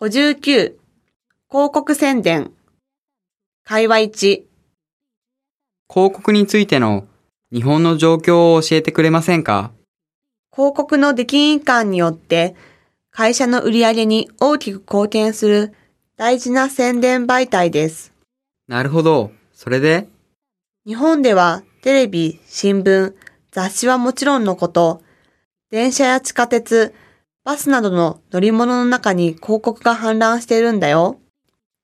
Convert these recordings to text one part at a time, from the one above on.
59広告宣伝。会話1広告についての日本の状況を教えてくれませんか？広告の出来印鑑によって会社の売り上げに大きく貢献する大事な宣伝媒体です。なるほど。それで？日本ではテレビ、新聞、雑誌はもちろんのこと、電車や地下鉄、バスなどの乗り物の中に広告が氾濫しているんだよ。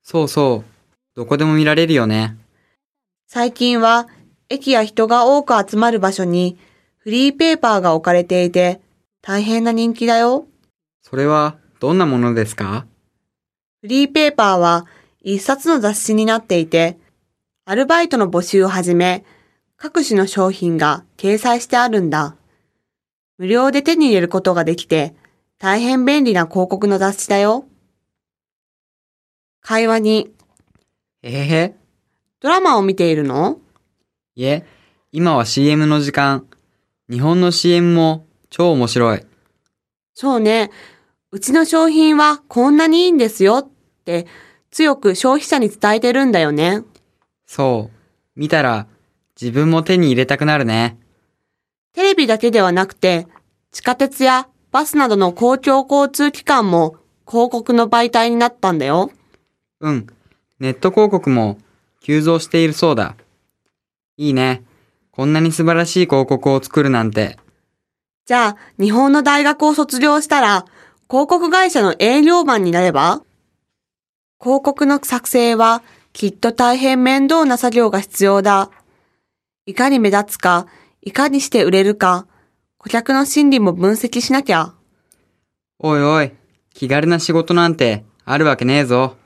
そうそう。どこでも見られるよね。最近は駅や人が多く集まる場所にフリーペーパーが置かれていて大変な人気だよ。それはどんなものですか？フリーペーパーは一冊の雑誌になっていて、アルバイトの募集をはじめ、各種の商品が掲載してあるんだ。無料で手に入れることができて、大変便利な広告の雑誌だよ。会話に、へへへ。ドラマを見ているの？いえ、今は CM の時間。日本の CM も超面白い。そうね。うちの商品はこんなにいいんですよって強く消費者に伝えてるんだよね。そう。見たら自分も手に入れたくなるね。テレビだけではなくて、地下鉄やバスなどの公共交通機関も広告の媒体になったんだよ。うん。ネット広告も急増しているそうだ。いいね。こんなに素晴らしい広告を作るなんて。じゃあ、日本の大学を卒業したら、広告会社の営業マンになれば？広告の作成はきっと大変面倒な作業が必要だ。いかに目立つか、いかにして売れるか、顧客の心理も分析しなきゃ。おいおい、気軽な仕事なんてあるわけねえぞ。